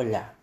Hola.